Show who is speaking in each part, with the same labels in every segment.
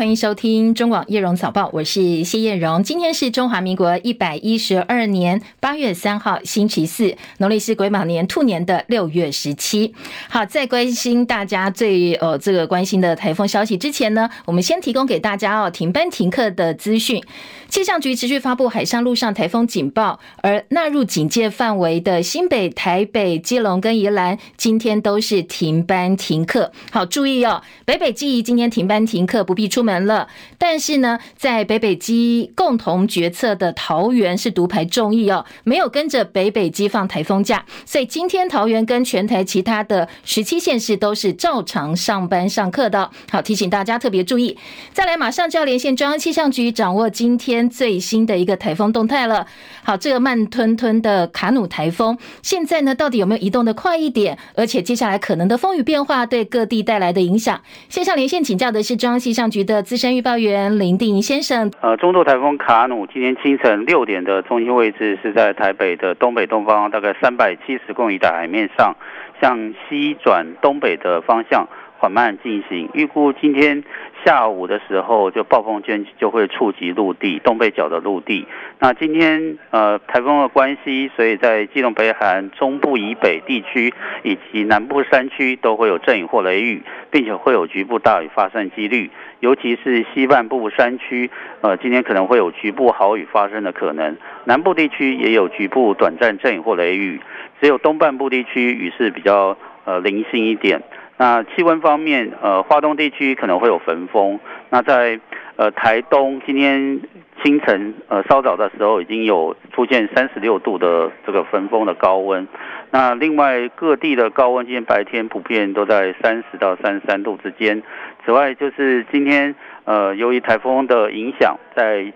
Speaker 1: 欢迎收听中广叶荣早报，我是谢叶荣。今天是中华民国一百一十二年八月三号，星期四，农历是癸卯年兔年的六月十七。好，在关心大家最呃这个关心的台风消息之前呢，我们先提供给大家哦停班停课的资讯。气象局持续发布海上、陆上台风警报，而纳入警戒范围的新北、台北、基隆跟宜兰，今天都是停班停课。好，注意哦，北北基今天停班停课，不必出门了。但是呢，在北北基共同决策的桃园是独排众议哦，没有跟着北北基放台风假，所以今天桃园跟全台其他的十七县市都是照常上班上课的。好，提醒大家特别注意。再来，马上就要连线中央气象局，掌握今天。最新的一个台风动态了。好，这个慢吞吞的卡努台风，现在呢，到底有没有移动的快一点？而且接下来可能的风雨变化对各地带来的影响，线上连线请教的是中央气象局的资深预报员林定先生。
Speaker 2: 呃，中度台风卡努今天清晨六点的中心位置是在台北的东北东方，大概三百七十公里的海面上，向西转东北的方向缓慢进行。预估今天。下午的时候，就暴风圈就会触及陆地，东北角的陆地。那今天呃台风的关系，所以在基隆北海中部以北地区以及南部山区都会有阵雨或雷雨，并且会有局部大雨发生几率。尤其是西半部山区，呃，今天可能会有局部豪雨发生的可能。南部地区也有局部短暂阵雨或雷雨，只有东半部地区雨势比较呃零星一点。那气温方面，呃，花东地区可能会有焚风。那在呃台东，今天清晨呃稍早的时候，已经有出现三十六度的这个焚风的高温。那另外各地的高温，今天白天普遍都在三十到三十三度之间。此外，就是今天呃由于台风的影响，在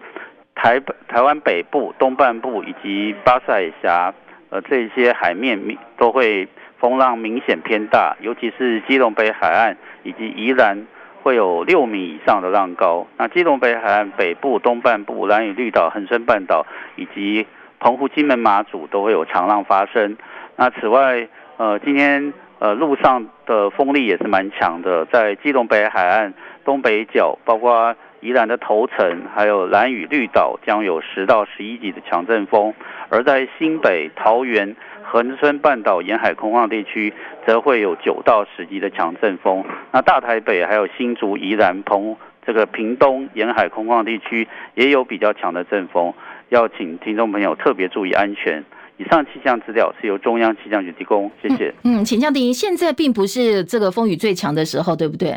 Speaker 2: 台北、台湾北部、东半部以及巴塞峡呃这些海面都会。风浪明显偏大，尤其是基隆北海岸以及宜兰会有六米以上的浪高。那基隆北海岸北部、东半部、兰屿绿岛、恒春半岛以及澎湖、金门、马祖都会有长浪发生。那此外，呃，今天呃路上的风力也是蛮强的，在基隆北海岸东北角，包括宜兰的头城，还有兰屿绿岛，将有十到十一级的强阵风。而在新北、桃园。恒春半岛沿海空旷地区则会有九到十级的强阵风，那大台北还有新竹、宜兰、澎这个屏东沿海空旷地区也有比较强的阵风，要请听众朋友特别注意安全。以上气象资料是由中央气象局提供，谢谢。
Speaker 1: 嗯，请教定仪，现在并不是这个风雨最强的时候，对不对？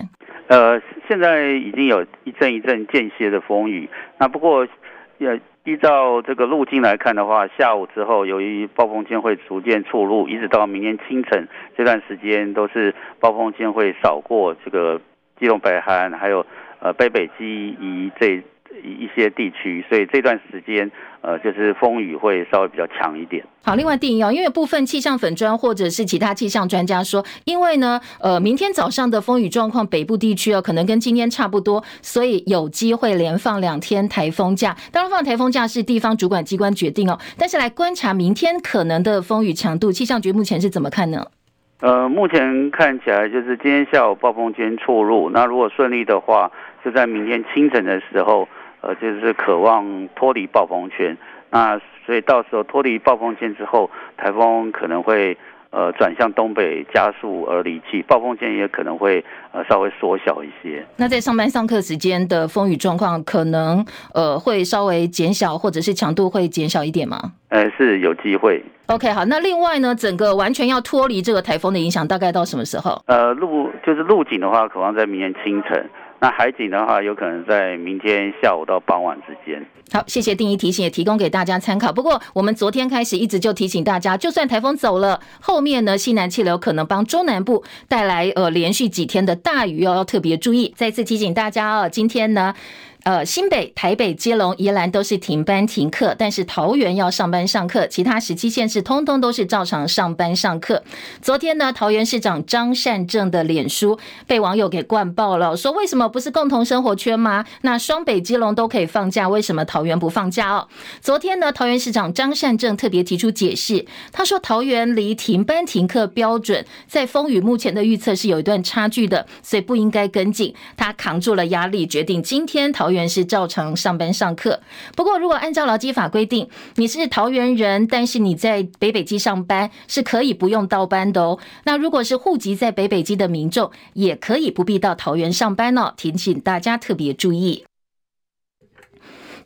Speaker 2: 呃，现在已经有一阵一阵间歇的风雨，那不过要。依照这个路径来看的话，下午之后，由于暴风圈会逐渐出入，一直到明天清晨这段时间，都是暴风圈会扫过这个基隆北海岸，还有呃北北基宜这。一些地区，所以这段时间，呃，就是风雨会稍微比较强一点。
Speaker 1: 好，另外定义哦，因为部分气象粉砖或者是其他气象专家说，因为呢，呃，明天早上的风雨状况，北部地区哦，可能跟今天差不多，所以有机会连放两天台风假。当然，放台风假是地方主管机关决定哦，但是来观察明天可能的风雨强度，气象局目前是怎么看呢？
Speaker 2: 呃，目前看起来就是今天下午暴风圈错入，那如果顺利的话，就在明天清晨的时候。呃，就是渴望脱离暴风圈，那所以到时候脱离暴风圈之后，台风可能会呃转向东北加速而离去，暴风圈也可能会呃稍微缩小一些。
Speaker 1: 那在上班上课时间的风雨状况，可能呃会稍微减小，或者是强度会减小一点吗？
Speaker 2: 呃，是有机会。
Speaker 1: OK，好，那另外呢，整个完全要脱离这个台风的影响，大概到什么时候？
Speaker 2: 呃，路就是路警的话，渴望在明天清晨。那海景的话，有可能在明天下午到傍晚之间。
Speaker 1: 好，谢谢定义提醒，也提供给大家参考。不过，我们昨天开始一直就提醒大家，就算台风走了，后面呢，西南气流可能帮中南部带来呃连续几天的大雨，哦要特别注意。再次提醒大家哦，今天呢。呃，新北、台北、基隆、宜兰都是停班停课，但是桃园要上班上课，其他十七县市通通都是照常上班上课。昨天呢，桃园市长张善政的脸书被网友给灌爆了，说为什么不是共同生活圈吗？那双北、基隆都可以放假，为什么桃园不放假哦？昨天呢，桃园市长张善政特别提出解释，他说桃园离停班停课标准在风雨目前的预测是有一段差距的，所以不应该跟进。他扛住了压力，决定今天桃园。是照常上班上课，不过如果按照劳基法规定，你是桃园人，但是你在北北基上班是可以不用倒班的哦。那如果是户籍在北北基的民众，也可以不必到桃园上班哦。提醒大家特别注意。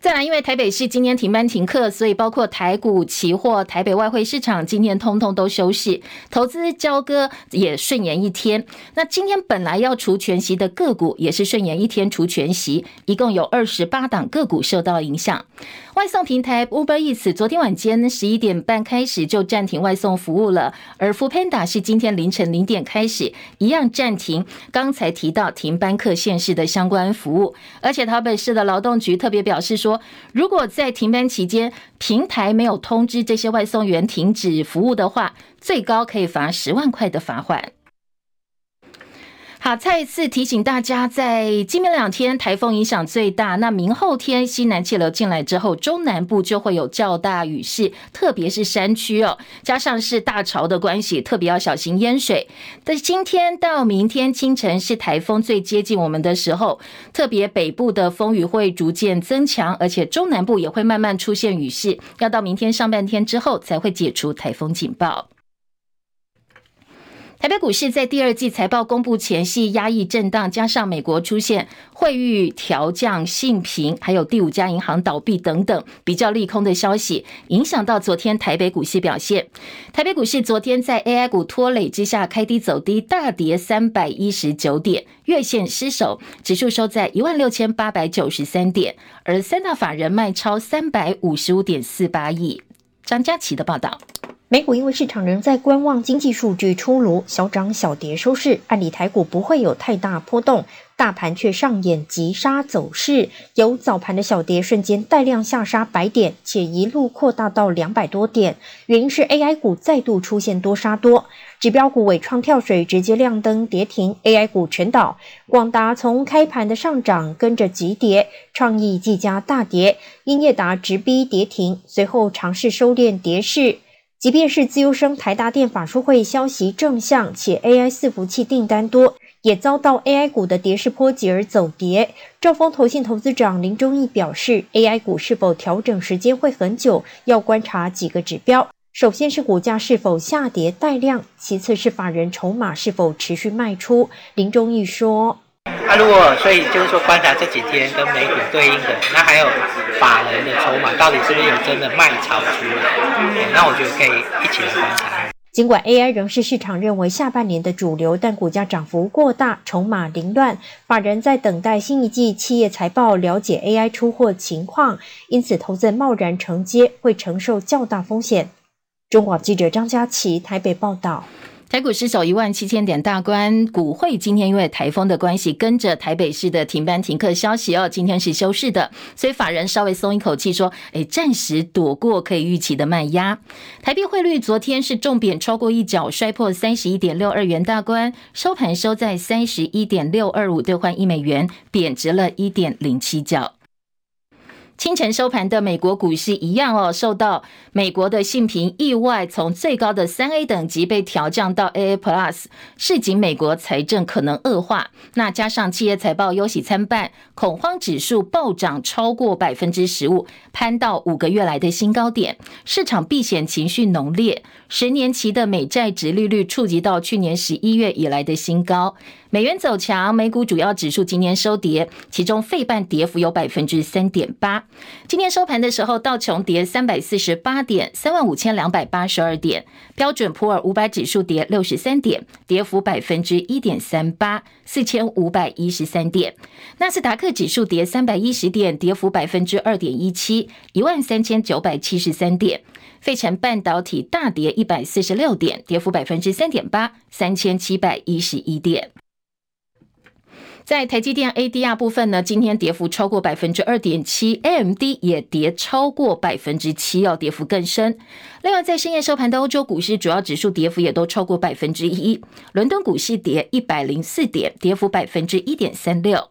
Speaker 1: 再来，因为台北市今天停班停课，所以包括台股期货、台北外汇市场今天通通都休市，投资交割也顺延一天。那今天本来要除全息的个股也是顺延一天除全息，一共有二十八档个股受到影响。外送平台 Uber Eats 昨天晚间十一点半开始就暂停外送服务了，而 f o o Panda 是今天凌晨零点开始一样暂停。刚才提到停班课县市的相关服务，而且台北市的劳动局特别表示说，如果在停班期间平台没有通知这些外送员停止服务的话，最高可以罚十万块的罚款。好，再一次提醒大家，在今明两天台风影响最大。那明后天西南气流进来之后，中南部就会有较大雨势，特别是山区哦。加上是大潮的关系，特别要小心淹水。但是今天到明天清晨是台风最接近我们的时候，特别北部的风雨会逐渐增强，而且中南部也会慢慢出现雨势。要到明天上半天之后才会解除台风警报。台北股市在第二季财报公布前夕压抑震荡，加上美国出现汇率调降信平，还有第五家银行倒闭等等比较利空的消息，影响到昨天台北股市表现。台北股市昨天在 AI 股拖累之下开低走低，大跌三百一十九点，月线失守，指数收在一万六千八百九十三点，而三大法人卖超三百五十五点四八亿。张佳琪的报道。
Speaker 3: 美股因为市场仍在观望经济数据出炉，小涨小跌收市。按理台股不会有太大波动，大盘却上演急杀走势，由早盘的小跌瞬间带量下杀百点，且一路扩大到两百多点。原因是 AI 股再度出现多杀多，指标股尾创跳水直接亮灯跌停，AI 股全倒。广达从开盘的上涨跟着急跌，创意技嘉大跌，英业达直逼跌停，随后尝试收敛跌势。即便是资优生台达电法说会消息正向，且 AI 伺服器订单多，也遭到 AI 股的跌势波及而走跌。兆丰投信投资长林忠义表示，AI 股是否调整时间会很久，要观察几个指标。首先是股价是否下跌带量，其次是法人筹码是否持续卖出。林忠义说。
Speaker 4: 啊，如果所以就是说观察这几天跟美股对应的，那还有法人的筹码到底是不是有真的卖超出来？嗯，那我觉得可以一起来观察。
Speaker 3: 尽管 AI 仍是市场认为下半年的主流，但股价涨幅过大，筹码凌乱，法人在等待新一季企业财报，了解 AI 出货情况，因此投资人贸然承接会承受较大风险。中广记者张佳琪台北报道。
Speaker 1: 台股失守一万七千点大关，股汇今天因为台风的关系，跟着台北市的停班停课消息哦，今天是休市的，所以法人稍微松一口气，说，哎，暂时躲过可以预期的卖压。台币汇率昨天是重贬超过一角，摔破三十一点六二元大关，收盘收在三十一点六二五兑换一美元，贬值了一点零七角。清晨收盘的美国股市一样哦，受到美国的信评意外从最高的三 A 等级被调降到 AA Plus，示警美国财政可能恶化。那加上企业财报忧喜参半，恐慌指数暴涨超过百分之十五，攀到五个月来的新高点，市场避险情绪浓烈。十年期的美债殖利率触及到去年十一月以来的新高，美元走强，美股主要指数今天收跌，其中费半跌幅有百分之三点八。今天收盘的时候，道琼跌三百四十八点，三万五千两百八十二点；标准普尔五百指数跌六十三点，跌幅百分之一点三八，四千五百一十三点；纳斯达克指数跌三百一十点，跌幅百分之二点一七，一万三千九百七十三点。费城半导体大跌一百四十六点，跌幅百分之三点八，三千七百一十一点。在台积电 ADR 部分呢，今天跌幅超过百分之二点七，AMD 也跌超过百分之七，要跌幅更深。另外，在深夜收盘的欧洲股市，主要指数跌幅也都超过百分之一。伦敦股市跌一百零四点，跌幅百分之一点三六，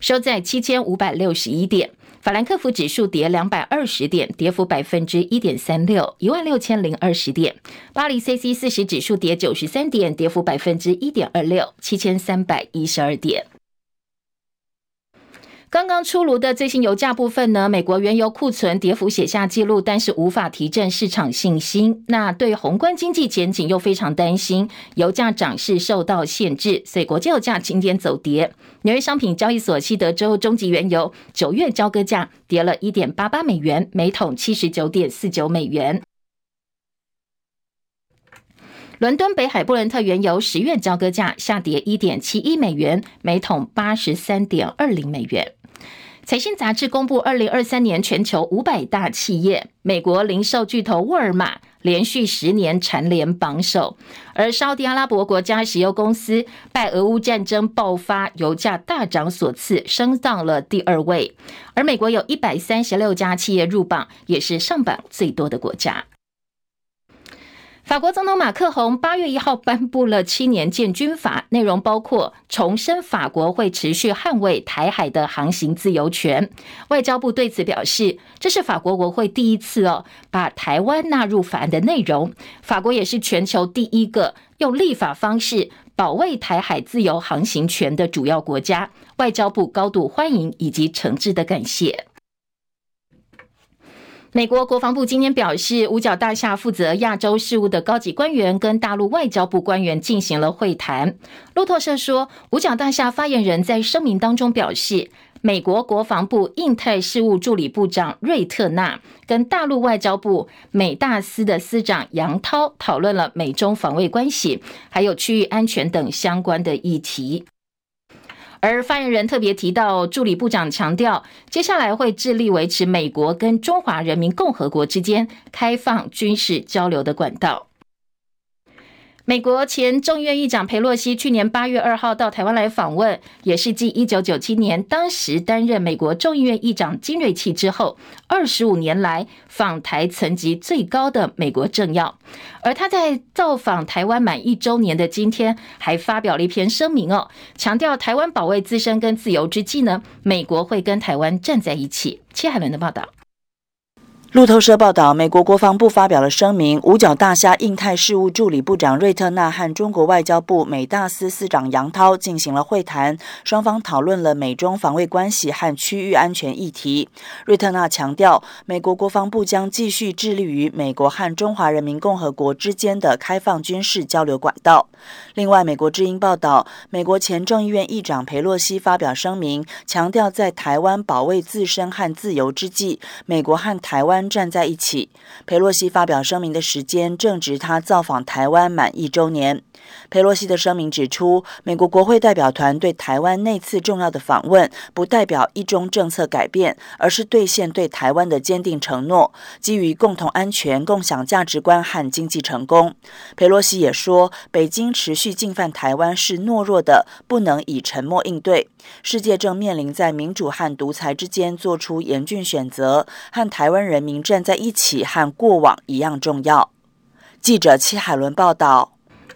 Speaker 1: 收在七千五百六十一点。法兰克福指数跌两百二十点，跌幅百分之一点三六，一万六千零二十点。巴黎 C C 四十指数跌九十三点，跌幅百分之一点二六，七千三百一十二点。刚刚出炉的最新油价部分呢，美国原油库存跌幅写下纪录，但是无法提振市场信心。那对宏观经济前景又非常担心，油价涨势受到限制，所以国际油价今天走跌。纽约商品交易所西德州中级原油九月交割价跌了一点八八美元，每桶七十九点四九美元。伦敦北海布伦特原油十月交割价下跌一点七一美元，每桶八十三点二零美元。财新杂志公布，二零二三年全球五百大企业，美国零售巨头沃尔玛连续十年蝉联榜首，而沙特阿拉伯国家石油公司拜俄乌战争爆发、油价大涨所赐，升到了第二位。而美国有一百三十六家企业入榜，也是上榜最多的国家。法国总统马克宏八月一号颁布了七年建军法，内容包括重申法国会持续捍卫台海的航行自由权。外交部对此表示，这是法国国会第一次哦把台湾纳入法案的内容。法国也是全球第一个用立法方式保卫台海自由航行权的主要国家。外交部高度欢迎以及诚挚的感谢。美国国防部今天表示，五角大厦负责亚洲事务的高级官员跟大陆外交部官员进行了会谈。路透社说，五角大厦发言人在声明当中表示，美国国防部印太事务助理部长瑞特纳跟大陆外交部美大司的司长杨涛讨论了美中防卫关系，还有区域安全等相关的议题。而发言人特别提到，助理部长强调，接下来会致力维持美国跟中华人民共和国之间开放军事交流的管道。美国前众议院议长裴洛西去年八月二号到台湾来访问，也是继一九九七年当时担任美国众议院议长金瑞气之后，二十五年来访台层级最高的美国政要。而他在造访台湾满一周年的今天，还发表了一篇声明哦，强调台湾保卫自身跟自由之际呢，美国会跟台湾站在一起。切海伦的报道。
Speaker 5: 路透社报道，美国国防部发表了声明，五角大厦印太事务助理部长瑞特纳和中国外交部美大司司长杨涛进行了会谈，双方讨论了美中防卫关系和区域安全议题。瑞特纳强调，美国国防部将继续致力于美国和中华人民共和国之间的开放军事交流管道。另外，美国之音报道，美国前众议院议长裴洛西发表声明，强调在台湾保卫自身和自由之际，美国和台湾。站在一起。裴洛西发表声明的时间正值他造访台湾满一周年。裴洛西的声明指出，美国国会代表团对台湾那次重要的访问，不代表一中政策改变，而是兑现对台湾的坚定承诺，基于共同安全、共享价值观和经济成功。裴洛西也说，北京持续进犯台湾是懦弱的，不能以沉默应对。世界正面临在民主和独裁之间做出严峻选择，和台湾人民站在一起，和过往一样重要。记者戚海伦报道。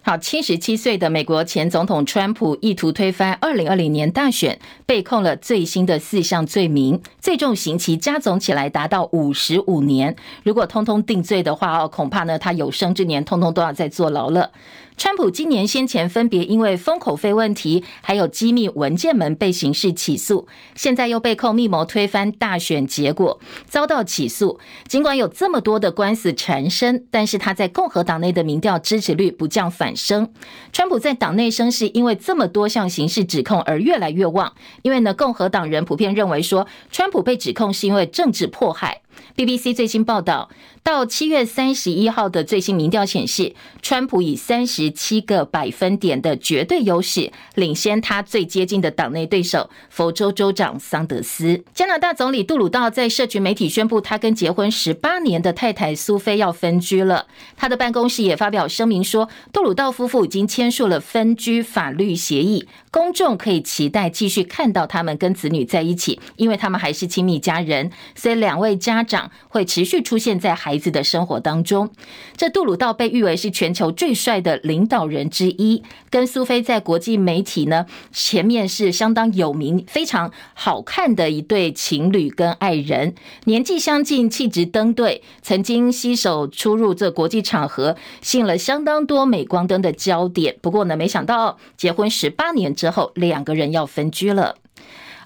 Speaker 1: 好，七十七岁的美国前总统川普意图推翻二零二零年大选，被控了最新的四项罪名，最重刑期加总起来达到五十五年。如果通通定罪的话，哦，恐怕呢他有生之年通通都要再坐牢了。川普今年先前分别因为封口费问题，还有机密文件门被刑事起诉，现在又被控密谋推翻大选结果，遭到起诉。尽管有这么多的官司缠身，但是他在共和党内的民调支持率不降反升。川普在党内声势因为这么多项刑事指控而越来越旺，因为呢，共和党人普遍认为说，川普被指控是因为政治迫害。BBC 最新报道，到七月三十一号的最新民调显示，川普以三十七个百分点的绝对优势，领先他最接近的党内对手佛州州长桑德斯。加拿大总理杜鲁道在社群媒体宣布，他跟结婚十八年的太太苏菲要分居了。他的办公室也发表声明说，杜鲁道夫妇已经签署了分居法律协议，公众可以期待继续看到他们跟子女在一起，因为他们还是亲密家人，所以两位家长。会持续出现在孩子的生活当中。这杜鲁道被誉为是全球最帅的领导人之一，跟苏菲在国际媒体呢前面是相当有名、非常好看的一对情侣跟爱人，年纪相近，气质登对，曾经携手出入这国际场合，吸引了相当多镁光灯的焦点。不过呢，没想到结婚十八年之后，两个人要分居了。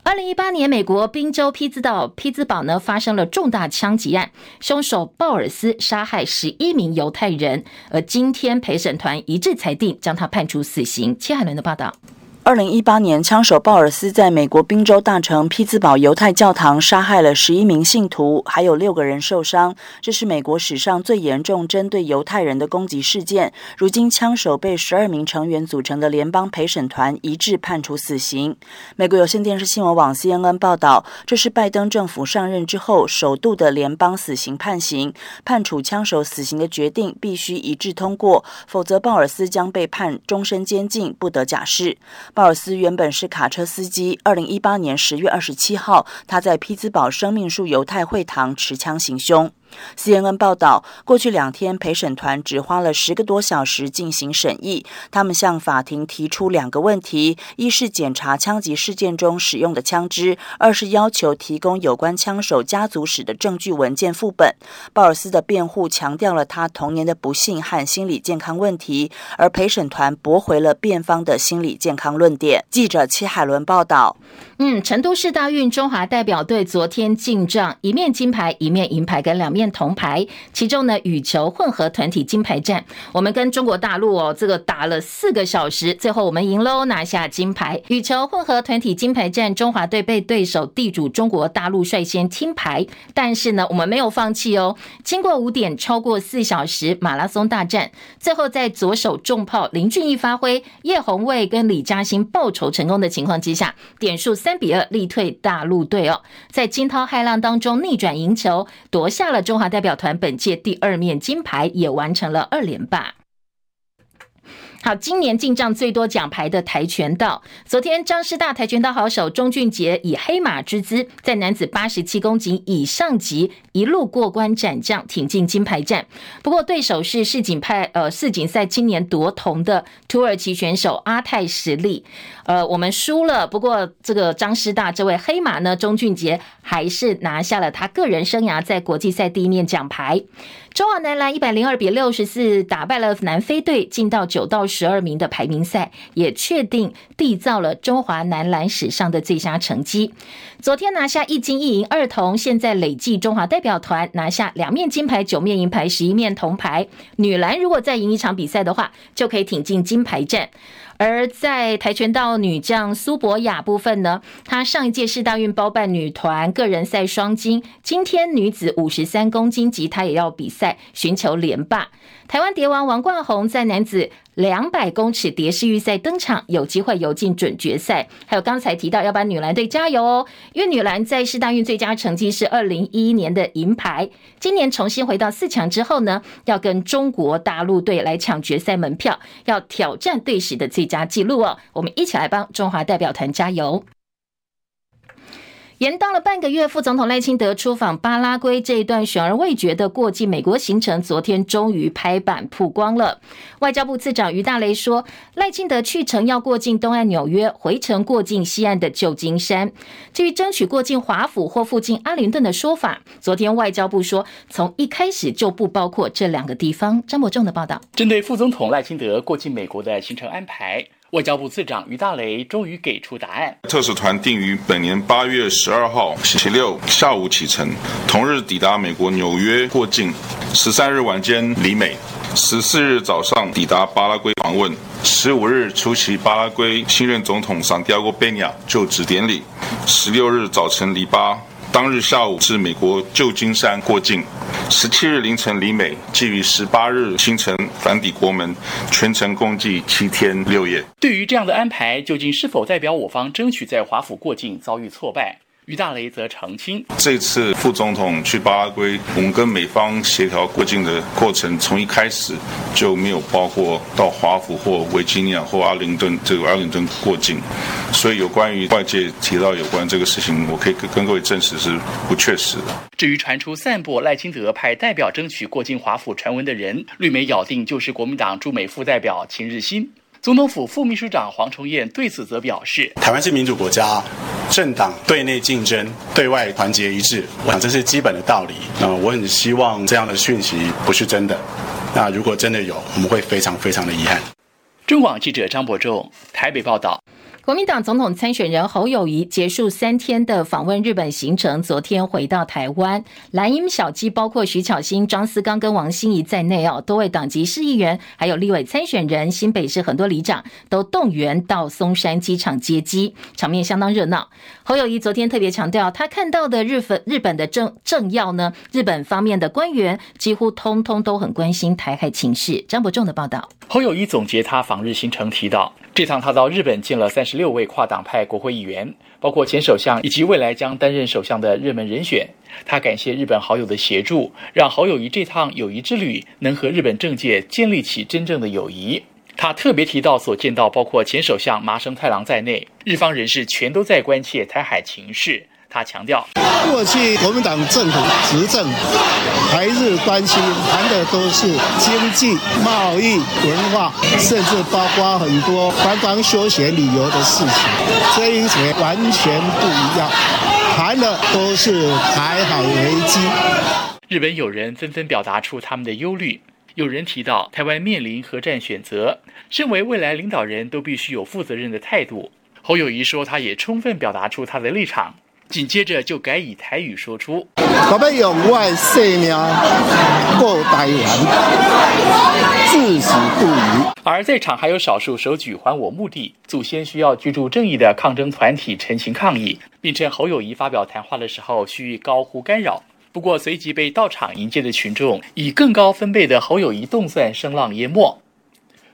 Speaker 1: 二零一八年，美国宾州匹兹岛匹兹堡呢发生了重大枪击案，凶手鲍尔斯杀害十一名犹太人，而今天陪审团一致裁定将他判处死刑。切海伦的报道。
Speaker 5: 二零一八年，枪手鲍尔斯在美国宾州大城匹兹堡犹太教堂杀害了十一名信徒，还有六个人受伤。这是美国史上最严重针对犹太人的攻击事件。如今，枪手被十二名成员组成的联邦陪审团一致判处死刑。美国有线电视新闻网 CNN 报道，这是拜登政府上任之后首度的联邦死刑判刑。判处枪手死刑的决定必须一致通过，否则鲍尔斯将被判终身监禁，不得假释。鲍尔斯原本是卡车司机。二零一八年十月二十七号，他在匹兹堡生命树犹太会堂持枪行凶。CNN 报道，过去两天陪审团只花了十个多小时进行审议。他们向法庭提出两个问题：一是检查枪击事件中使用的枪支；二是要求提供有关枪手家族史的证据文件副本。鲍尔斯的辩护强调了他童年的不幸和心理健康问题，而陪审团驳回了辩方的心理健康论点。记者戚海伦报道。
Speaker 1: 嗯，成都市大运中华代表队昨天进账，一面金牌，一面银牌，跟两面铜牌。其中呢，羽球混合团体金牌战，我们跟中国大陆哦，这个打了四个小时，最后我们赢喽，拿下金牌。羽球混合团体金牌战，中华队被对手地主中国大陆率先听牌，但是呢，我们没有放弃哦。经过五点超过四小时马拉松大战，最后在左手重炮林俊逸发挥，叶红卫跟李嘉欣报仇成功的情况之下，点数三。三比二力退大陆队哦，在惊涛骇浪当中逆转赢球，夺下了中华代表团本届第二面金牌，也完成了二连霸。好，今年进账最多奖牌的跆拳道，昨天张师大跆拳道好手钟俊杰以黑马之姿，在男子八十七公斤以上级一路过关斩将，挺进金牌战。不过对手是世锦派呃世锦赛今年夺铜的土耳其选手阿泰什利，呃，我们输了。不过这个张师大这位黑马呢，钟俊杰还是拿下了他个人生涯在国际赛第一面奖牌。中华男篮一百零二比六十四打败了南非队，进到九到十二名的排名赛，也确定缔造了中华男篮史上的最佳成绩。昨天拿下一金一银二铜，现在累计中华代表团拿下两面金牌、九面银牌、十一面铜牌。女篮如果再赢一场比赛的话，就可以挺进金牌战。而在跆拳道女将苏博雅部分呢，她上一届世大运包办女团个人赛双金，今天女子五十三公斤级她也要比赛，寻求连霸。台湾蝶王王冠宏在男子两百公尺蝶式预赛登场，有机会游进准决赛。还有刚才提到要帮女篮队加油哦，因为女篮在世大运最佳成绩是二零一一年的银牌，今年重新回到四强之后呢，要跟中国大陆队来抢决赛门票，要挑战队史的最佳纪录哦。我们一起来帮中华代表团加油。延到了半个月，副总统赖清德出访巴拉圭这一段悬而未决的过境美国行程，昨天终于拍板曝光了。外交部次长于大雷说，赖清德去程要过境东岸纽约，回程过境西岸的旧金山。至于争取过境华府或附近阿灵顿的说法，昨天外交部说，从一开始就不包括这两个地方。张伯仲的报道，
Speaker 6: 针对副总统赖清德过境美国的行程安排。外交部次长于大雷终于给出答案。
Speaker 7: 特使团定于本年八月十二号星期六下午启程，同日抵达美国纽约过境，十三日晚间离美，十四日早上抵达巴拉圭访问，十五日出席巴拉圭新任总统桑迪亚戈·贝尼亚就职典礼，十六日早晨离巴。当日下午至美国旧金山过境，十七日凌晨离美，即于十八日清晨返抵国门，全程共计七天六夜。
Speaker 6: 对于这样的安排，究竟是否代表我方争取在华府过境遭遇挫败？于大雷则澄清，
Speaker 7: 这次副总统去巴拉圭，我们跟美方协调过境的过程，从一开始就没有包括到华府或维吉尼亚或阿灵顿这个阿灵顿过境，所以有关于外界提到有关这个事情，我可以跟各位证实是不确实的。
Speaker 6: 至于传出散布赖清德派代表争取过境华府传闻的人，绿媒咬定就是国民党驻美副代表秦日新。总统府副秘书长黄崇彦对此则表示：“
Speaker 8: 台湾是民主国家，政党对内竞争，对外团结一致，我想这是基本的道理。那我很希望这样的讯息不是真的。那如果真的有，我们会非常非常的遗憾。”
Speaker 6: 中广记者张博仲台北报道。
Speaker 1: 国民党总统参选人侯友宜结束三天的访问日本行程，昨天回到台湾。蓝营小鸡包括徐巧芯、张思刚跟王心怡在内哦，多位党籍市议员还有立委参选人，新北市很多里长都动员到松山机场接机，场面相当热闹。侯友宜昨天特别强调，他看到的日本日本的政政要呢，日本方面的官员几乎通通都很关心台海情势。张伯仲的报道。
Speaker 6: 侯友宜总结他访日行程提到，这趟他到日本见了三十六位跨党派国会议员，包括前首相以及未来将担任首相的热门人选。他感谢日本好友的协助，让好友与这趟友谊之旅能和日本政界建立起真正的友谊。他特别提到所见到包括前首相麻生太郎在内，日方人士全都在关切台海情势。他强调，
Speaker 9: 过去国民党政府执政，台日关系谈的都是经济、贸易、文化，甚至包括很多观光休闲旅游的事情。这一节完全不一样，谈的都是台海危机。
Speaker 6: 日本友人纷纷表达出他们的忧虑，有人提到台湾面临核战选择，身为未来领导人都必须有负责任的态度。侯友谊说，他也充分表达出他的立场。紧接着就改以台语说出：“
Speaker 9: 我们用外生命过台湾，至死不渝。”
Speaker 6: 而在场还有少数手举“还我墓地，祖先需要居住正义”的抗争团体陈情抗议，并称侯友谊发表谈话的时候需高呼干扰。不过随即被到场迎接的群众以更高分贝的侯友谊动算声浪淹没。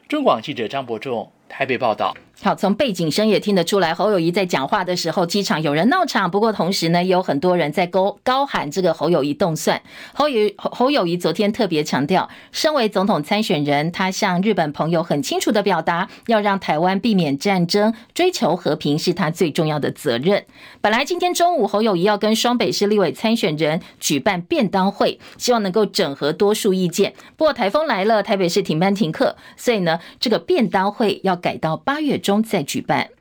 Speaker 6: 中广记者张伯仲台北报道。好，从背景声也听得出来，侯友谊在讲话的时候，机场有人闹场。不过同时呢，也有很多人在高高喊这个侯友谊动算。侯友侯友谊昨天特别强调，身为总统参选人，他向日本朋友很清楚的表达，要让台湾避免战争，追求和平是他最重要的责任。本来今天中午，侯友谊要跟双北市立委参选人举办便当会，希望能够整合多数意见。不过台风来了，台北市停班停课，所以呢，这个便当会要改到八月中再举办。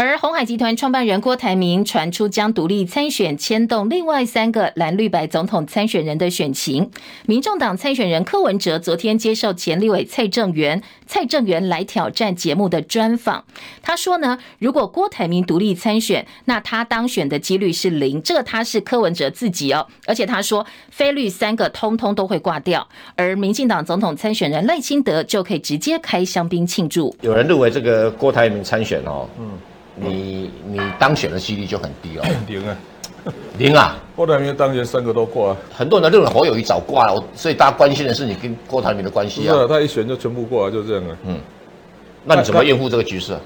Speaker 6: 而鸿海集团创办人郭台铭传出将独立参选，牵动另外三个蓝绿白总统参选人的选情。民众党参选人柯文哲昨天接受前立委蔡正元、蔡正元来挑战节目的专访，他说呢，如果郭台铭独立参选，那他当选的几率是零。这个他是柯文哲自己哦，而且他说非绿三个通通都会挂掉，而民进党总统参选人赖清德就可以直接开香槟庆祝。
Speaker 10: 有人认为这个郭台铭参选哦，嗯。你你当选的几率就很低哦，
Speaker 11: 零啊，
Speaker 10: 零啊！
Speaker 11: 郭台铭当选三个都挂，
Speaker 10: 很多人都认为侯友宜早挂了，所以大家关心的是你跟郭台铭的关系啊。
Speaker 11: 是啊，他一选就全部挂，就这样啊。
Speaker 10: 嗯，那你怎么应付这个局势？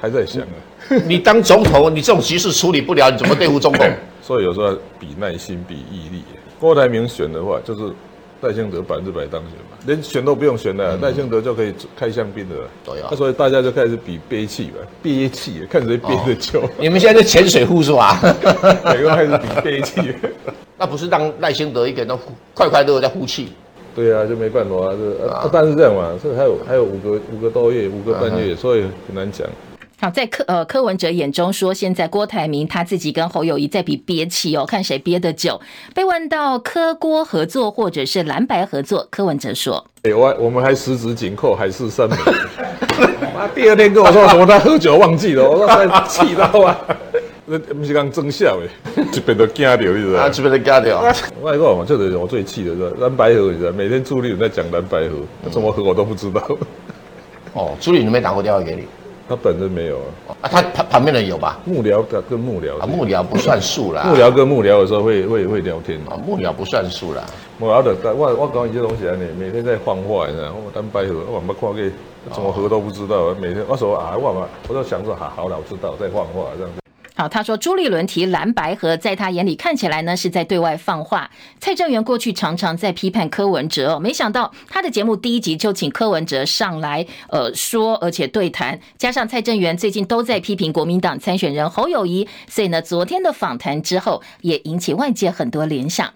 Speaker 11: 还在想啊。
Speaker 10: 你当总统，你这种局势处理不了，你怎么对付总统？
Speaker 11: 所以有时候比耐心，比毅力。郭台铭选的话，就是。赖清德百分之百当选嘛，连选都不用选了，赖、嗯、清德就可以开香槟的了。对啊，那所以大家就开始比憋气吧，憋气，看谁憋得久、哦。
Speaker 10: 你们现在是潜水户是吧？
Speaker 11: 每个开始比憋气。
Speaker 10: 那不是让赖清德一个人都快快乐乐在呼气？
Speaker 11: 对啊，就没办法啊，这啊，但是这样嘛，这还有还有五个五个多月，五个半月，所以很难讲。
Speaker 1: 好，在柯呃柯文哲眼中说，现在郭台铭他自己跟侯友谊在比憋气哦，看谁憋得久。被问到柯郭合作或者是蓝白合作，柯文哲说：“
Speaker 11: 哎、欸，我我们还十指紧扣，海誓山盟。他 第二天跟我说什么？他喝酒忘记了，我说气到啊！那不是刚争笑诶，这边都惊掉，你知道吗？
Speaker 10: 这边都惊掉。
Speaker 11: 我跟你讲嘛，这个人我最气的是蓝白合，你知道？每天助理在讲蓝白合，怎么合我都不知道。
Speaker 10: 哦，助理你没打过电话给你？
Speaker 11: 他本人没有
Speaker 10: 啊，啊他旁旁边的有吧？
Speaker 11: 幕僚跟跟幕僚
Speaker 10: 啊，幕僚不算数啦。
Speaker 11: 幕僚跟幕僚有时候会会会聊天
Speaker 10: 啊，幕僚不算数啦。
Speaker 11: 幕僚的，我我讲一些东西啊，你每天在放话，你知道？我单白河，我没看过，怎么河都不知道。每天我说啊，我嘛，我就想说，好好了，我知道，在放话这样子。
Speaker 1: 好，他说朱立伦提蓝白合，在他眼里看起来呢是在对外放话。蔡正元过去常常在批判柯文哲，没想到他的节目第一集就请柯文哲上来，呃说，而且对谈。加上蔡正元最近都在批评国民党参选人侯友谊，所以呢，昨天的访谈之后也引起外界很多联想。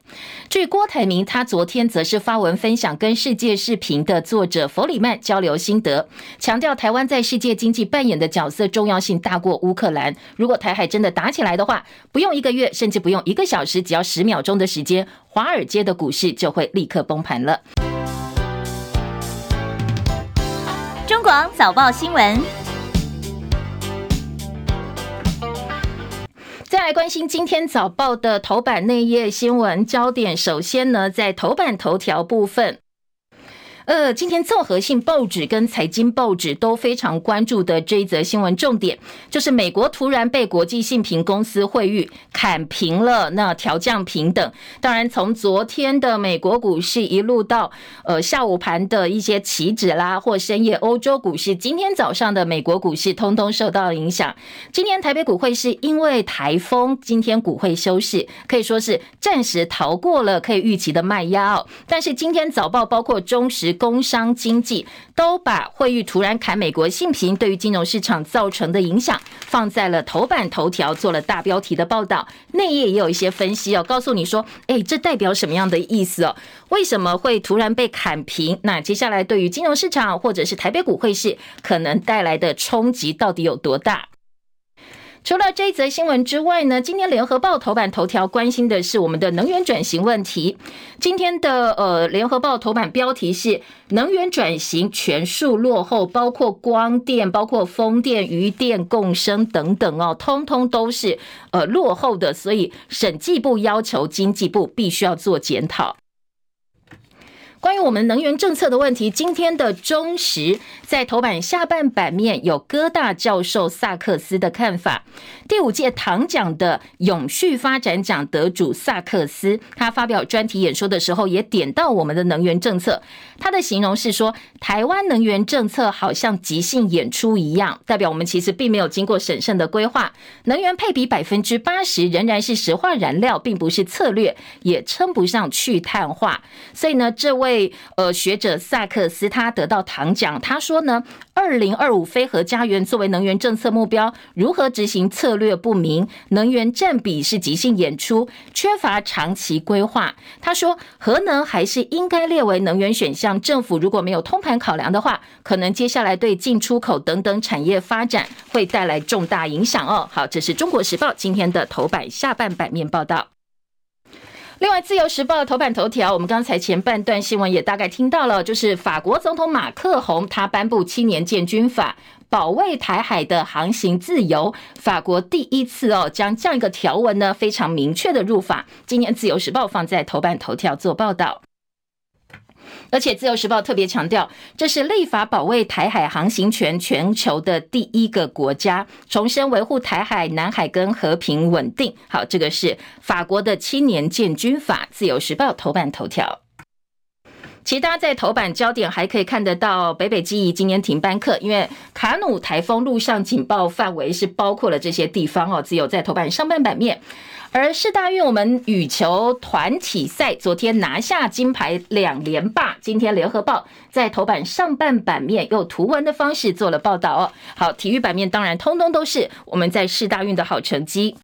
Speaker 1: 至于郭台铭，他昨天则是发文分享跟世界视频的作者弗里曼交流心得，强调台湾在世界经济扮演的角色重要性大过乌克兰。如果台海真的打起来的话，不用一个月，甚至不用一个小时，只要十秒钟的时间，华尔街的股市就会立刻崩盘了。
Speaker 12: 中广早报新闻，
Speaker 1: 再来关心今天早报的头版内页新闻焦点。首先呢，在头版头条部分。呃，今天综合性报纸跟财经报纸都非常关注的这一则新闻重点，就是美国突然被国际信评公司惠誉砍评了，那调降平等。当然，从昨天的美国股市一路到呃下午盘的一些期指啦，或深夜欧洲股市，今天早上的美国股市通通受到影响。今天台北股会是因为台风，今天股会休市，可以说是暂时逃过了可以预期的卖压哦。但是今天早报包括中时。工商经济都把惠誉突然砍美国信评对于金融市场造成的影响放在了头版头条，做了大标题的报道。内页也有一些分析哦，告诉你说，哎，这代表什么样的意思哦？为什么会突然被砍平？那接下来对于金融市场或者是台北股会市可能带来的冲击到底有多大？除了这一则新闻之外呢，今天联合报头版头条关心的是我们的能源转型问题。今天的呃联合报头版标题是能源转型全数落后，包括光电、包括风电、余电共生等等哦，通通都是呃落后的，所以审计部要求经济部必须要做检讨。关于我们能源政策的问题，今天的中时在头版下半版面有哥大教授萨克斯的看法。第五届唐奖的永续发展奖得主萨克斯，他发表专题演说的时候也点到我们的能源政策。他的形容是说，台湾能源政策好像即兴演出一样，代表我们其实并没有经过审慎的规划。能源配比百分之八十仍然是石化燃料，并不是策略，也称不上去碳化。所以呢，这位。被呃学者萨克斯他得到唐奖，他说呢，二零二五非核家园作为能源政策目标，如何执行策略不明，能源占比是即兴演出，缺乏长期规划。他说，核能还是应该列为能源选项，政府如果没有通盘考量的话，可能接下来对进出口等等产业发展会带来重大影响哦。好，这是中国时报今天的头版下半版面报道。另外，《自由时报》的头版头条，我们刚才前半段新闻也大概听到了，就是法国总统马克宏他颁布七年建军法，保卫台海的航行自由。法国第一次哦，将这样一个条文呢，非常明确的入法。今年《自由时报》放在头版头条做报道。而且，《自由时报》特别强调，这是立法保卫台海航行权全球的第一个国家，重申维护台海、南海跟和平稳定。好，这个是法国的七年建军法，《自由时报》头版头条。其他在头版焦点还可以看得到，北北基宜今年停班课，因为卡努台风陆上警报范围是包括了这些地方哦。只有在头版上半版面。而市大运，我们羽球团体赛昨天拿下金牌两连霸。今天联合报在头版上半版面用图文的方式做了报道哦。好，体育版面当然通通都是我们在市大运的好成绩。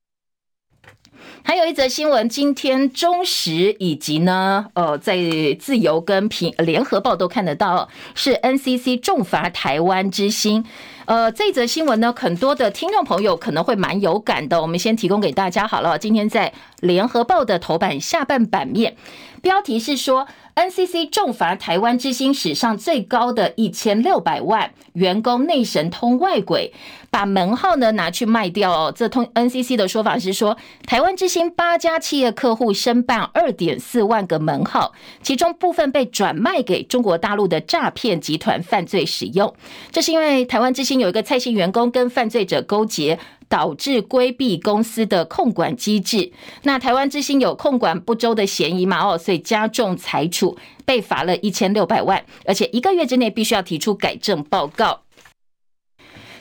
Speaker 1: 还有一则新闻，今天中时以及呢，呃，在自由跟平联合报都看得到，是 NCC 重罚台湾之星。呃，这则新闻呢，很多的听众朋友可能会蛮有感的。我们先提供给大家好了。今天在联合报的头版下半版面，标题是说 NCC 重罚台湾之星史上最高的一千六百万，员工内神通外鬼。把门号呢拿去卖掉哦，这通 NCC 的说法是说，台湾之星八家企业客户申办二点四万个门号，其中部分被转卖给中国大陆的诈骗集团犯罪使用。这是因为台湾之星。有一个蔡姓员工跟犯罪者勾结，导致规避公司的控管机制。那台湾之星有控管不周的嫌疑嘛？哦，所以加重裁处，被罚了一千六百万，而且一个月之内必须要提出改正报告。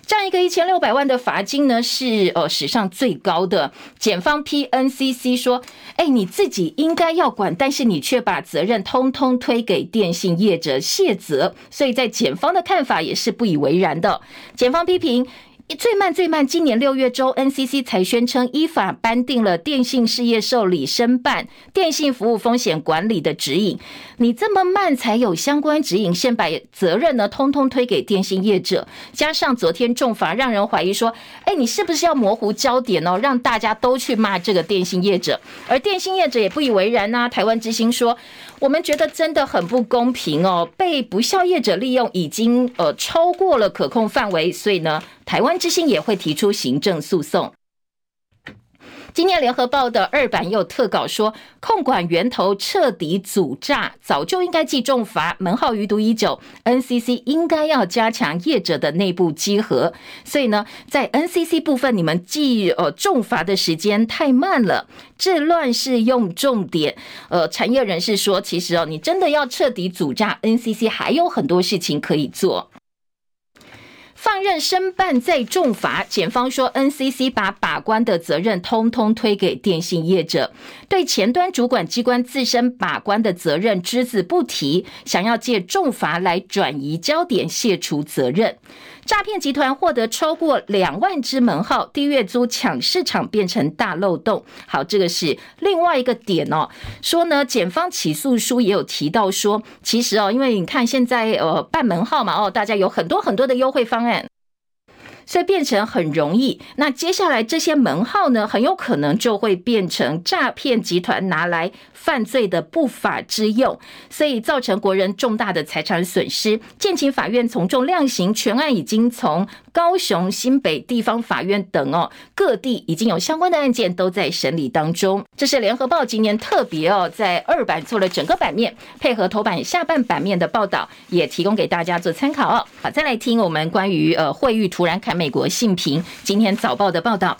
Speaker 1: 这样一个一千六百万的罚金呢，是呃史上最高的。检方批 NCC 说：“哎，你自己应该要管，但是你却把责任通通推给电信业者卸责。”所以在检方的看法也是不以为然的。检方批评。最慢最慢，今年六月中，NCC 才宣称依法颁定了电信事业受理申办电信服务风险管理的指引。你这么慢才有相关指引，先把责任呢通通推给电信业者，加上昨天重罚，让人怀疑说，哎，你是不是要模糊焦点哦，让大家都去骂这个电信业者？而电信业者也不以为然呐。台湾之星说，我们觉得真的很不公平哦，被不肖业者利用已经呃超过了可控范围，所以呢。台湾之星也会提出行政诉讼。今年联合报的二版又特稿说，控管源头彻底阻诈，早就应该记重罚，门号余毒已久。NCC 应该要加强业者的内部稽核。所以呢，在 NCC 部分，你们记呃重罚的时间太慢了，治乱是用重点。呃，产业人士说，其实哦，你真的要彻底阻诈，NCC 还有很多事情可以做。放任申办再重罚，检方说 NCC 把把关的责任通通推给电信业者，对前端主管机关自身把关的责任只字不提，想要借重罚来转移焦点，卸除责任。诈骗集团获得超过两万支门号，低月租抢市场变成大漏洞。好，这个是另外一个点哦。说呢，检方起诉书也有提到说，其实哦，因为你看现在呃办门号嘛，哦，大家有很多很多的优惠方案。所以变成很容易，那接下来这些门号呢，很有可能就会变成诈骗集团拿来犯罪的不法之用，所以造成国人重大的财产损失。建请法院从重量刑，全案已经从高雄、新北地方法院等哦各地已经有相关的案件都在审理当中。这是联合报今年特别哦在二版做了整个版面，配合头版下半版面的报道，也提供给大家做参考哦。好，再来听我们关于呃惠誉突然砍美国性评，今天早报的报道。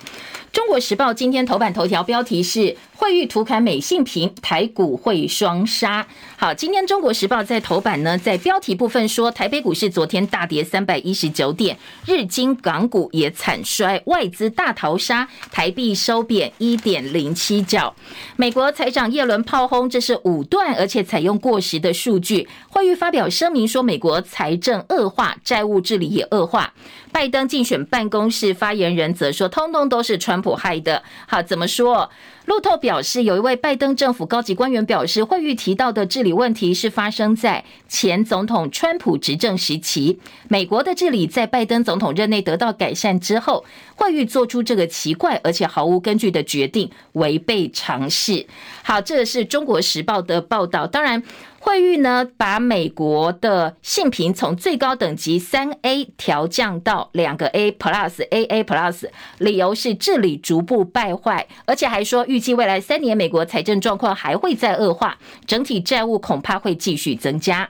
Speaker 1: 中国时报今天头版头条标题是惠誉图砍美信评，台股会双杀。好，今天中国时报在头版呢，在标题部分说，台北股市昨天大跌三百一十九点，日经港股也惨衰，外资大逃杀，台币收贬一点零七角。美国财长耶伦炮轰，这是武断而且采用过时的数据。惠誉发表声明说，美国财政恶化，债务治理也恶化。拜登竞选办公室发言人则说，通通都是川川普害的。好，怎么说？路透表示，有一位拜登政府高级官员表示，惠誉提到的治理问题是发生在前总统川普执政时期。美国的治理在拜登总统任内得到改善之后，惠誉做出这个奇怪而且毫无根据的决定，违背常识。好，这是中国时报的报道。当然。惠誉呢，把美国的信评从最高等级三 A 调降到两个 A Plus，AA Plus，理由是治理逐步败坏，而且还说预计未来三年美国财政状况还会再恶化，整体债务恐怕会继续增加。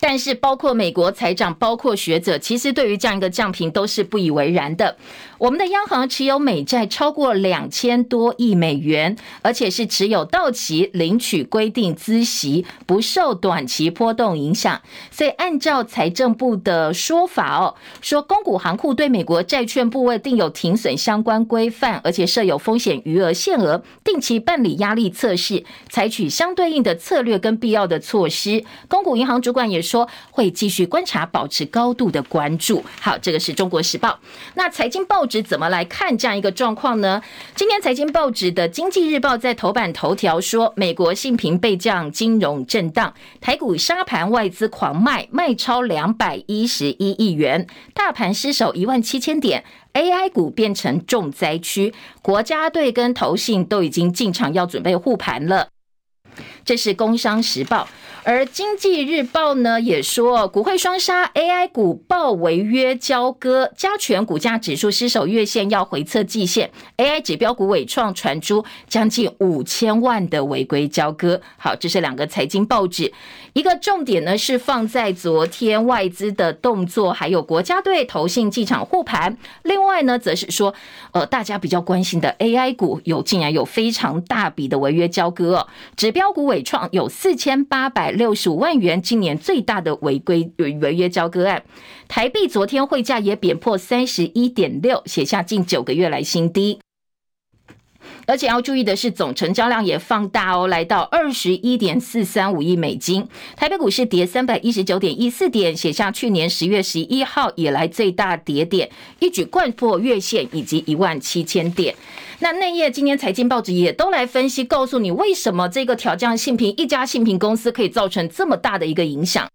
Speaker 1: 但是，包括美国财长，包括学者，其实对于这样一个降评都是不以为然的。我们的央行持有美债超过两千多亿美元，而且是持有到期领取规定孳息，不受短期波动影响。所以，按照财政部的说法哦，说公股行库对美国债券部位定有停损相关规范，而且设有风险余额限额，定期办理压力测试，采取相对应的策略跟必要的措施。公股银行主管也说会继续观察，保持高度的关注。好，这个是中国时报。那财经报纸怎么来看这样一个状况呢？今天财经报纸的经济日报在头版头条说，美国信评被降，金融震荡，台股沙盘，外资狂卖，卖超两百一十一亿元，大盘失守一万七千点，AI 股变成重灾区，国家队跟投信都已经进场要准备护盘了。这是《工商时报》。而经济日报呢也说，股汇双杀，AI 股爆违约交割，加权股价指数失守月线，要回测季线。AI 指标股纬创传出将近五千万的违规交割。好，这是两个财经报纸，一个重点呢是放在昨天外资的动作，还有国家队投信进场护盘。另外呢，则是说，呃，大家比较关心的 AI 股有竟然有非常大笔的违约交割哦，指标股纬创有四千八百。六十五万元，今年最大的违规违约交割案。台币昨天汇价也贬破三十一点六，写下近九个月来新低。而且要注意的是，总成交量也放大哦，来到二十一点四三五亿美金。台北股市跌三百一十九点一四点，写下去年十月十一号以来最大跌点，一举贯破月线以及一万七千点。那内页今天财经报纸也都来分析，告诉你为什么这个调降性评一家性评公司可以造成这么大的一个影响。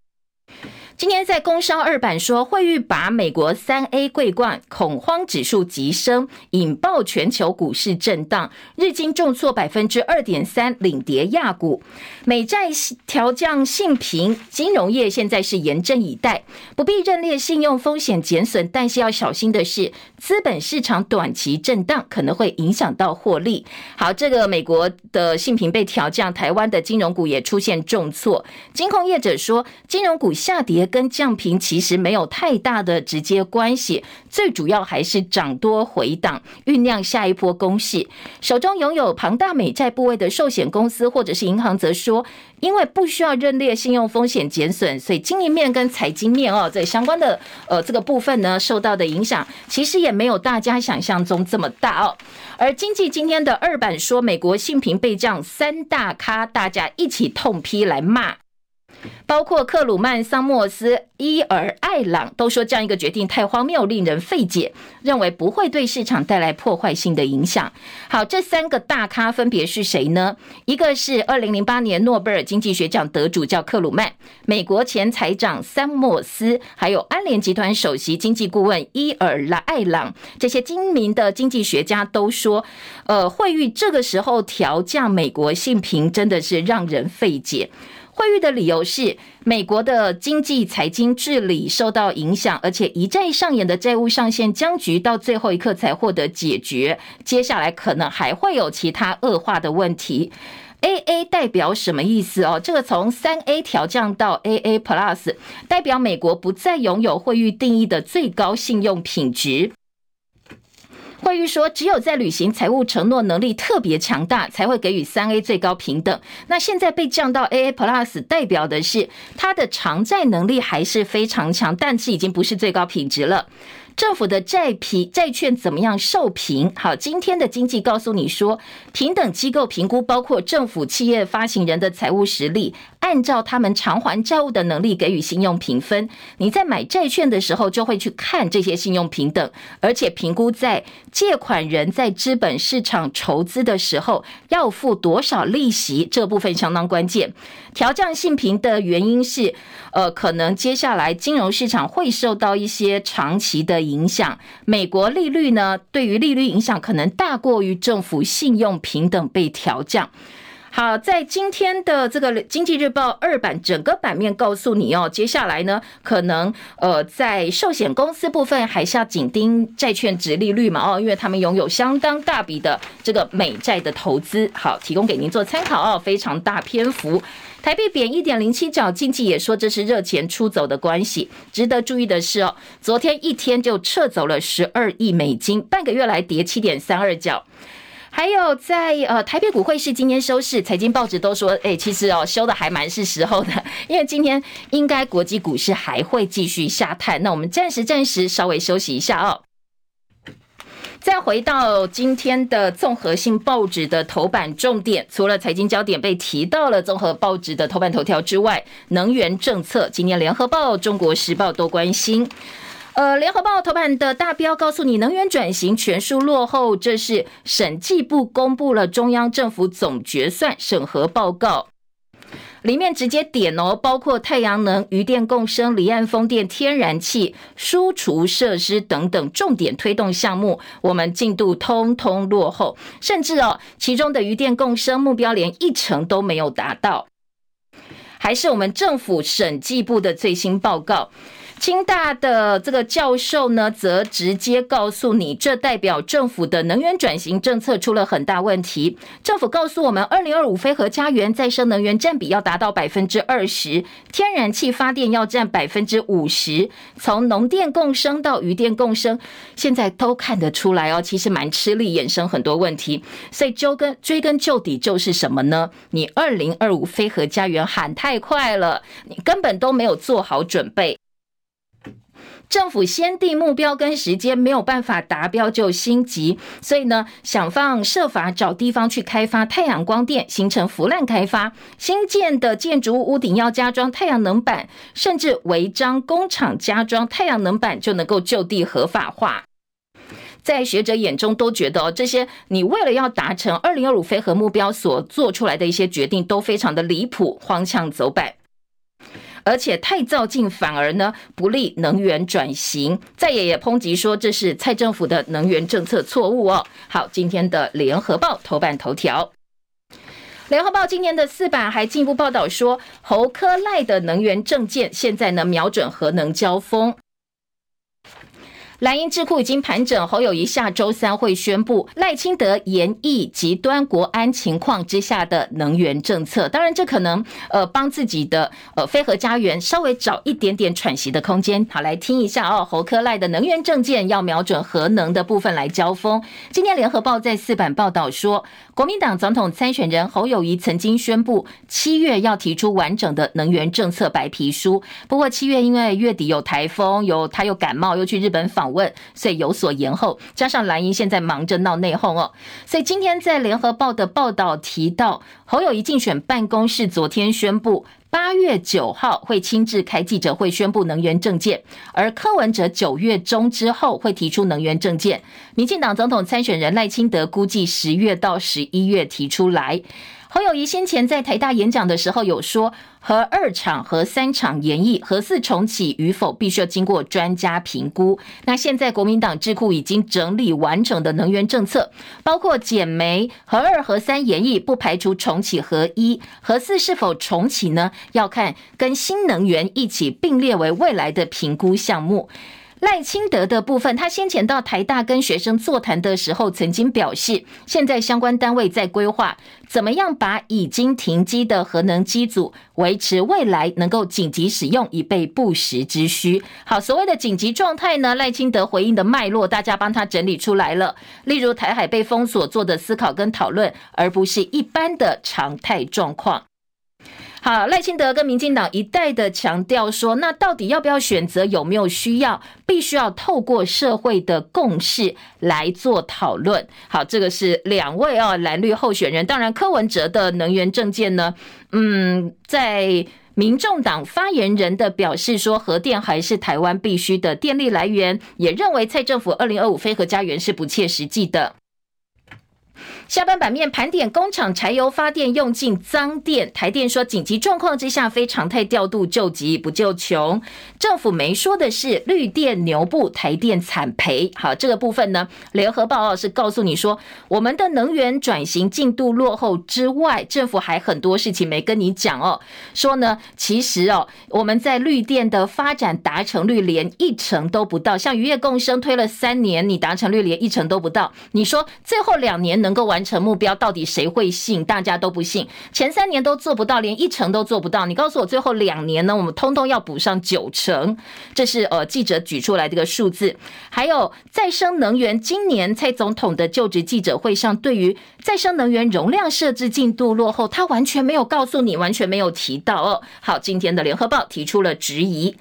Speaker 1: 今天在工商二版说，惠誉把美国三 A 桂冠，恐慌指数急升，引爆全球股市震荡，日经重挫百分之二点三，领跌亚股。美债调降信评，金融业现在是严阵以待，不必认列信用风险减损，但是要小心的是，资本市场短期震荡可能会影响到获利。好，这个美国的信评被调降，台湾的金融股也出现重挫，金控业者说，金融股下跌。跟降评其实没有太大的直接关系，最主要还是涨多回档，酝酿下一波攻势。手中拥有庞大美债部位的寿险公司或者是银行则说，因为不需要认列信用风险减损，所以经营面跟财经面哦，这相关的呃这个部分呢，受到的影响其实也没有大家想象中这么大哦。而经济今天的二版说，美国信评被降，三大咖大家一起痛批来骂。包括克鲁曼、桑莫斯、伊尔艾朗都说这样一个决定太荒谬，令人费解，认为不会对市场带来破坏性的影响。好，这三个大咖分别是谁呢？一个是二零零八年诺贝尔经济学奖得主叫克鲁曼，美国前财长桑莫斯，还有安联集团首席经济顾问伊尔拉艾朗，这些精明的经济学家都说，呃，惠誉这个时候调降美国性评真的是让人费解。惠誉的理由是，美国的经济财经治理受到影响，而且一再上演的债务上限僵局到最后一刻才获得解决，接下来可能还会有其他恶化的问题。AA 代表什么意思哦？这个从三 A 调降到 AA Plus，代表美国不再拥有惠誉定义的最高信用品质。惠誉说，只有在履行财务承诺能力特别强大，才会给予三 A 最高平等。那现在被降到 AA Plus，代表的是它的偿债能力还是非常强，但是已经不是最高品质了。政府的债评债券怎么样受评？好，今天的经济告诉你说，评等机构评估包括政府、企业发行人的财务实力，按照他们偿还债务的能力给予信用评分。你在买债券的时候就会去看这些信用评等，而且评估在借款人在资本市场筹资的时候要付多少利息，这部分相当关键。调降信评的原因是，呃，可能接下来金融市场会受到一些长期的。影响美国利率呢？对于利率影响可能大过于政府信用平等被调降。好，在今天的这个《经济日报》二版整个版面告诉你哦，接下来呢，可能呃，在寿险公司部分还是要紧盯债券殖利率嘛哦，因为他们拥有相当大笔的这个美债的投资。好，提供给您做参考哦，非常大篇幅。台币贬一点零七角，经济也说这是热钱出走的关系。值得注意的是哦，昨天一天就撤走了十二亿美金，半个月来跌七点三二角。还有在呃台北股会市今天收市，财经报纸都说，哎，其实哦收的还蛮是时候的，因为今天应该国际股市还会继续下探。那我们暂时暂时稍微休息一下哦。再回到今天的综合性报纸的头版重点，除了财经焦点被提到了综合报纸的头版头条之外，能源政策，今天联合报、中国时报都关心。呃，联合报头版的大标告诉你，能源转型全数落后，这是审计部公布了中央政府总决算审核报告。里面直接点哦，包括太阳能、渔电共生、离岸风电、天然气输出设施等等重点推动项目，我们进度通通落后，甚至哦，其中的渔电共生目标连一成都没有达到。还是我们政府审计部的最新报告？清大的这个教授呢，则直接告诉你，这代表政府的能源转型政策出了很大问题。政府告诉我们，二零二五非核家园再生能源占比要达到百分之二十，天然气发电要占百分之五十，从农电共生到渔电共生，现在都看得出来哦，其实蛮吃力，衍生很多问题。所以究根追根究底就是什么呢？你二零二五非核家园喊太快了，你根本都没有做好准备。政府先定目标跟时间没有办法达标就心急，所以呢，想方设法找地方去开发太阳光电，形成腐烂开发。新建的建筑物屋顶要加装太阳能板，甚至违章工厂加装太阳能板就能够就地合法化。在学者眼中都觉得哦，这些你为了要达成二零二五非核目标所做出来的一些决定都非常的离谱、荒腔走板。而且太造进，反而呢不利能源转型。再也也抨击说，这是蔡政府的能源政策错误哦。好，今天的联合报头版头条，联合报今年的四版还进一步报道说，侯科赖的能源政见现在呢瞄准核能交锋。蓝营智库已经盘整，侯友谊下周三会宣布赖清德研议极端国安情况之下的能源政策。当然，这可能呃帮自己的呃非核家园稍微找一点点喘息的空间。好，来听一下哦，侯科赖的能源政见要瞄准核能的部分来交锋。今天联合报在四版报道说，国民党总统参选人侯友谊曾经宣布七月要提出完整的能源政策白皮书。不过七月因为月底有台风，有他又感冒，又去日本访。问，所以有所延后，加上蓝营现在忙着闹内讧哦，所以今天在联合报的报道提到，侯友谊竞选办公室昨天宣布，八月九号会亲自开记者会宣布能源政见，而柯文哲九月中之后会提出能源政见，民进党总统参选人赖清德估计十月到十一月提出来。侯友谊先前在台大演讲的时候有说，核二厂、和三厂延役、核四重启与否，必须要经过专家评估。那现在国民党智库已经整理完整的能源政策，包括减煤、核二、核三延役，不排除重启核一、核四是否重启呢？要看跟新能源一起并列为未来的评估项目。赖清德的部分，他先前到台大跟学生座谈的时候，曾经表示，现在相关单位在规划怎么样把已经停机的核能机组维持未来能够紧急使用，以备不时之需。好，所谓的紧急状态呢，赖清德回应的脉络，大家帮他整理出来了。例如台海被封锁做的思考跟讨论，而不是一般的常态状况。好，赖清德跟民进党一再的强调说，那到底要不要选择？有没有需要？必须要透过社会的共识来做讨论。好，这个是两位啊蓝绿候选人。当然，柯文哲的能源政见呢，嗯，在民众党发言人的表示说，核电还是台湾必须的电力来源，也认为蔡政府二零二五非核家园是不切实际的。下半版面盘点工厂柴油发电用尽脏电，台电说紧急状况之下非常态调度救急不救穷。政府没说的是绿电牛步，台电惨赔。好，这个部分呢，联合报告是告诉你说，我们的能源转型进度落后之外，政府还很多事情没跟你讲哦。说呢，其实哦，我们在绿电的发展达成率连一成都不到，像渔业共生推了三年，你达成率连一成都不到。你说最后两年能够完完？成目标，到底谁会信？大家都不信。前三年都做不到，连一成都做不到。你告诉我，最后两年呢？我们通通要补上九成。这是呃记者举出来的一个数字。还有再生能源，今年蔡总统的就职记者会上，对于再生能源容量设置进度落后，他完全没有告诉你，完全没有提到哦。好，今天的联合报提出了质疑。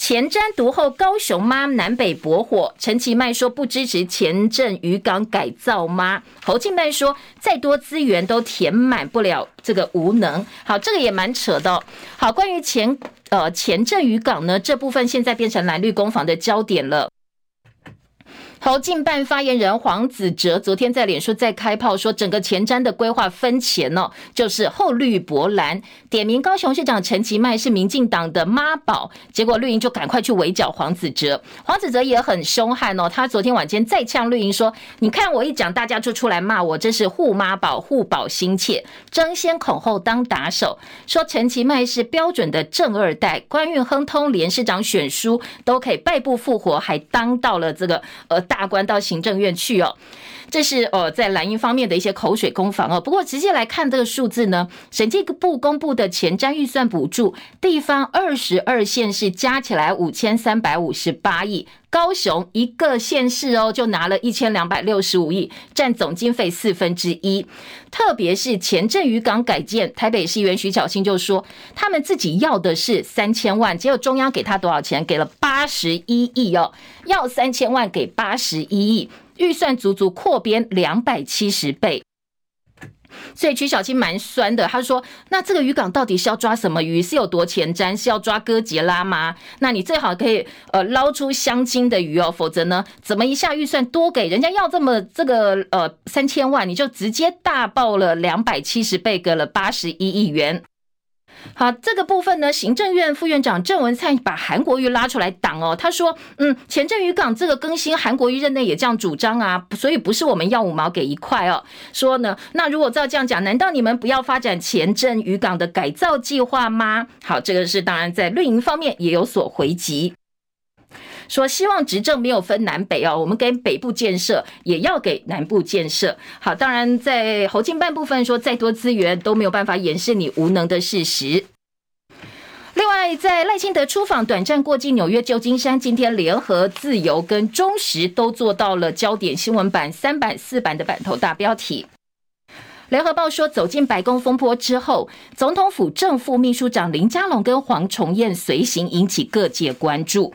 Speaker 1: 前瞻读后，高雄妈南北驳火。陈其迈说不支持前镇渔港改造妈。侯庆迈说再多资源都填满不了这个无能。好，这个也蛮扯的。好，关于前呃前镇渔港呢，这部分现在变成蓝绿攻防的焦点了。侯进办发言人黄子哲昨天在脸书再开炮说，整个前瞻的规划分钱哦，就是厚绿薄蓝，点名高雄市长陈其迈是民进党的妈宝，结果绿营就赶快去围剿黄子哲。黄子哲也很凶悍哦，他昨天晚间再呛绿营说：“你看我一讲，大家就出来骂我，真是护妈宝、护宝心切，争先恐后当打手。”说陈其迈是标准的正二代，官运亨通，连市长选书都可以败部复活，还当到了这个呃。大官到行政院去哦，这是哦在蓝营方面的一些口水攻防哦。不过直接来看这个数字呢，审计部公布的前瞻预算补助，地方二十二县市加起来五千三百五十八亿，高雄一个县市哦就拿了一千两百六十五亿，占总经费四分之一。特别是前镇渔港改建，台北市议员徐巧芯就说，他们自己要的是三千万，结果中央给他多少钱？给了八十一亿哦，要三千万给八十一亿，预算足足扩编两百七十倍。所以曲小青蛮酸的，他说：“那这个渔港到底是要抓什么鱼？是有多前瞻？是要抓哥吉拉吗？那你最好可以呃捞出香精的鱼哦，否则呢，怎么一下预算多给人家要这么这个呃三千万，你就直接大爆了两百七十倍，给了八十一亿元。”好，这个部分呢，行政院副院长郑文灿把韩国瑜拉出来挡哦。他说：“嗯，前镇渔港这个更新，韩国瑜任内也这样主张啊，所以不是我们要五毛给一块哦。说呢，那如果照这样讲，难道你们不要发展前镇渔港的改造计划吗？”好，这个是当然在绿营方面也有所回击，说希望执政没有分南北哦，我们给北部建设也要给南部建设。好，当然在侯进办部分说，再多资源都没有办法掩饰你无能的事实。另外，在赖清德出访短暂过境纽约旧金山，今天联合、自由跟中时都做到了焦点新闻版三版四版的版头大标题。联合报说，走进白宫风波之后，总统府正副秘书长林佳龙跟黄崇彦随行，引起各界关注。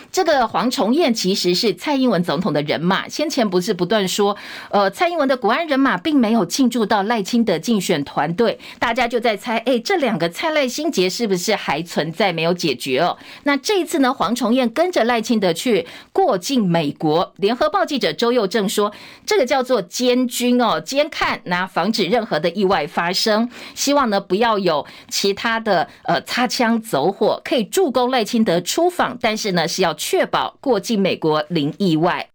Speaker 1: 这个黄崇彦其实是蔡英文总统的人马，先前不是不断说，呃，蔡英文的国安人马并没有进驻到赖清德竞选团队，大家就在猜，哎，这两个蔡赖心结是不是还存在没有解决哦？那这一次呢，黄崇彦跟着赖清德去过境美国，联合报记者周佑正说，这个叫做监军哦，监看，那防止任何的意外发生，希望呢不要有其他的呃擦枪走火，可以助攻赖清德出访，但是呢是要。确保过境美国零意外。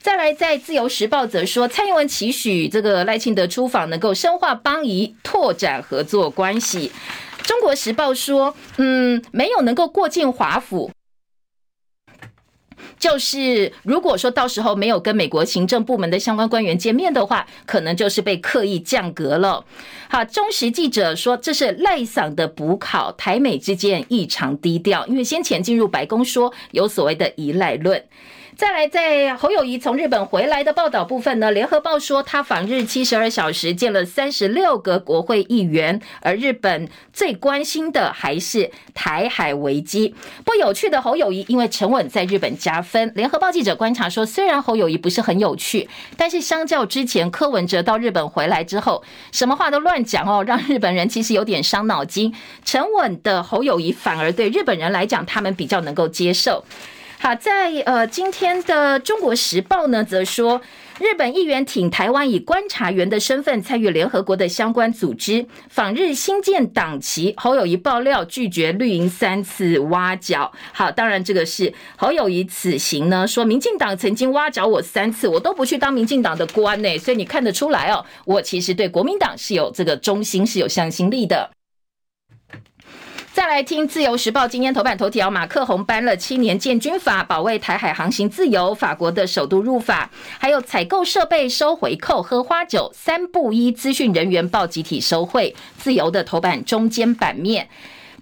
Speaker 1: 再来，在自由时报则说，蔡英文期许这个赖清德出访能够深化邦谊，拓展合作关系。中国时报说，嗯，没有能够过境华府。就是如果说到时候没有跟美国行政部门的相关官员见面的话，可能就是被刻意降格了。好，中时记者说，这是赖嗓的补考，台美之间异常低调，因为先前进入白宫说有所谓的依赖论。再来，在侯友谊从日本回来的报道部分呢，联合报说他访日七十二小时，见了三十六个国会议员，而日本最关心的还是台海危机。不有趣的侯友谊，因为沉稳在日本加分。联合报记者观察说，虽然侯友谊不是很有趣，但是相较之前柯文哲到日本回来之后，什么话都乱讲哦，让日本人其实有点伤脑筋。沉稳的侯友谊反而对日本人来讲，他们比较能够接受。好，在呃今天的《中国时报》呢，则说日本议员挺台湾以观察员的身份参与联合国的相关组织访日新建党旗。侯友宜爆料拒绝绿营三次挖角。好，当然这个是侯友宜此行呢，说民进党曾经挖角我三次，我都不去当民进党的官呢，所以你看得出来哦，我其实对国民党是有这个忠心，是有向心力的。再来听《自由时报》今天头版头条，马克宏颁了七年建军法，保卫台海航行自由。法国的首都入法，还有采购设备收回扣、喝花酒，三不一资讯人员报集体收贿。自由的头版中间版面。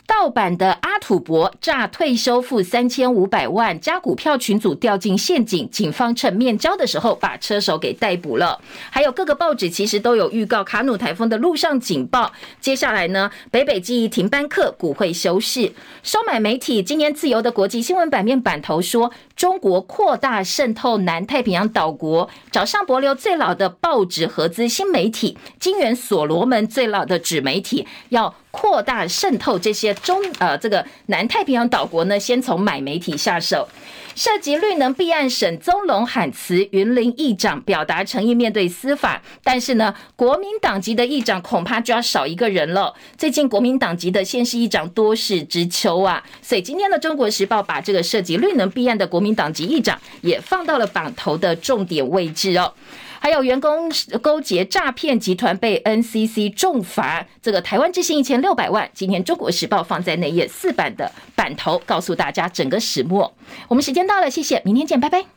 Speaker 1: 盗版的阿土伯诈退休付三千五百万，加股票群组掉进陷阱，警方趁面交的时候把车手给逮捕了。还有各个报纸其实都有预告卡努台风的路上警报。接下来呢，北北基停班课，股会休市。收买媒体今年自由的国际新闻版面版头说，中国扩大渗透南太平洋岛国，找上帛琉最老的报纸合资新媒体，金元所罗门最老的纸媒体要。扩大渗透这些中呃这个南太平洋岛国呢，先从买媒体下手。涉及绿能弊案，沈宗龙喊辞，云林议长表达诚意面对司法，但是呢，国民党籍的议长恐怕就要少一个人了。最近国民党籍的县市议长多事之秋啊，所以今天的《中国时报》把这个涉及绿能弊案的国民党籍议长也放到了榜头的重点位置哦。还有员工勾结诈骗集团被 NCC 重罚，这个台湾之星一千六百万。今天《中国时报》放在内页四版的版头，告诉大家整个始末。我们时间到了，谢谢，明天见，拜拜。